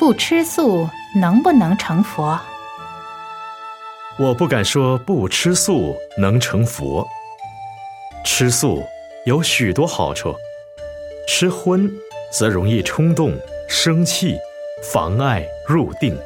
不吃素能不能成佛？我不敢说不吃素能成佛。吃素有许多好处。吃荤则容易冲动生气妨碍入定。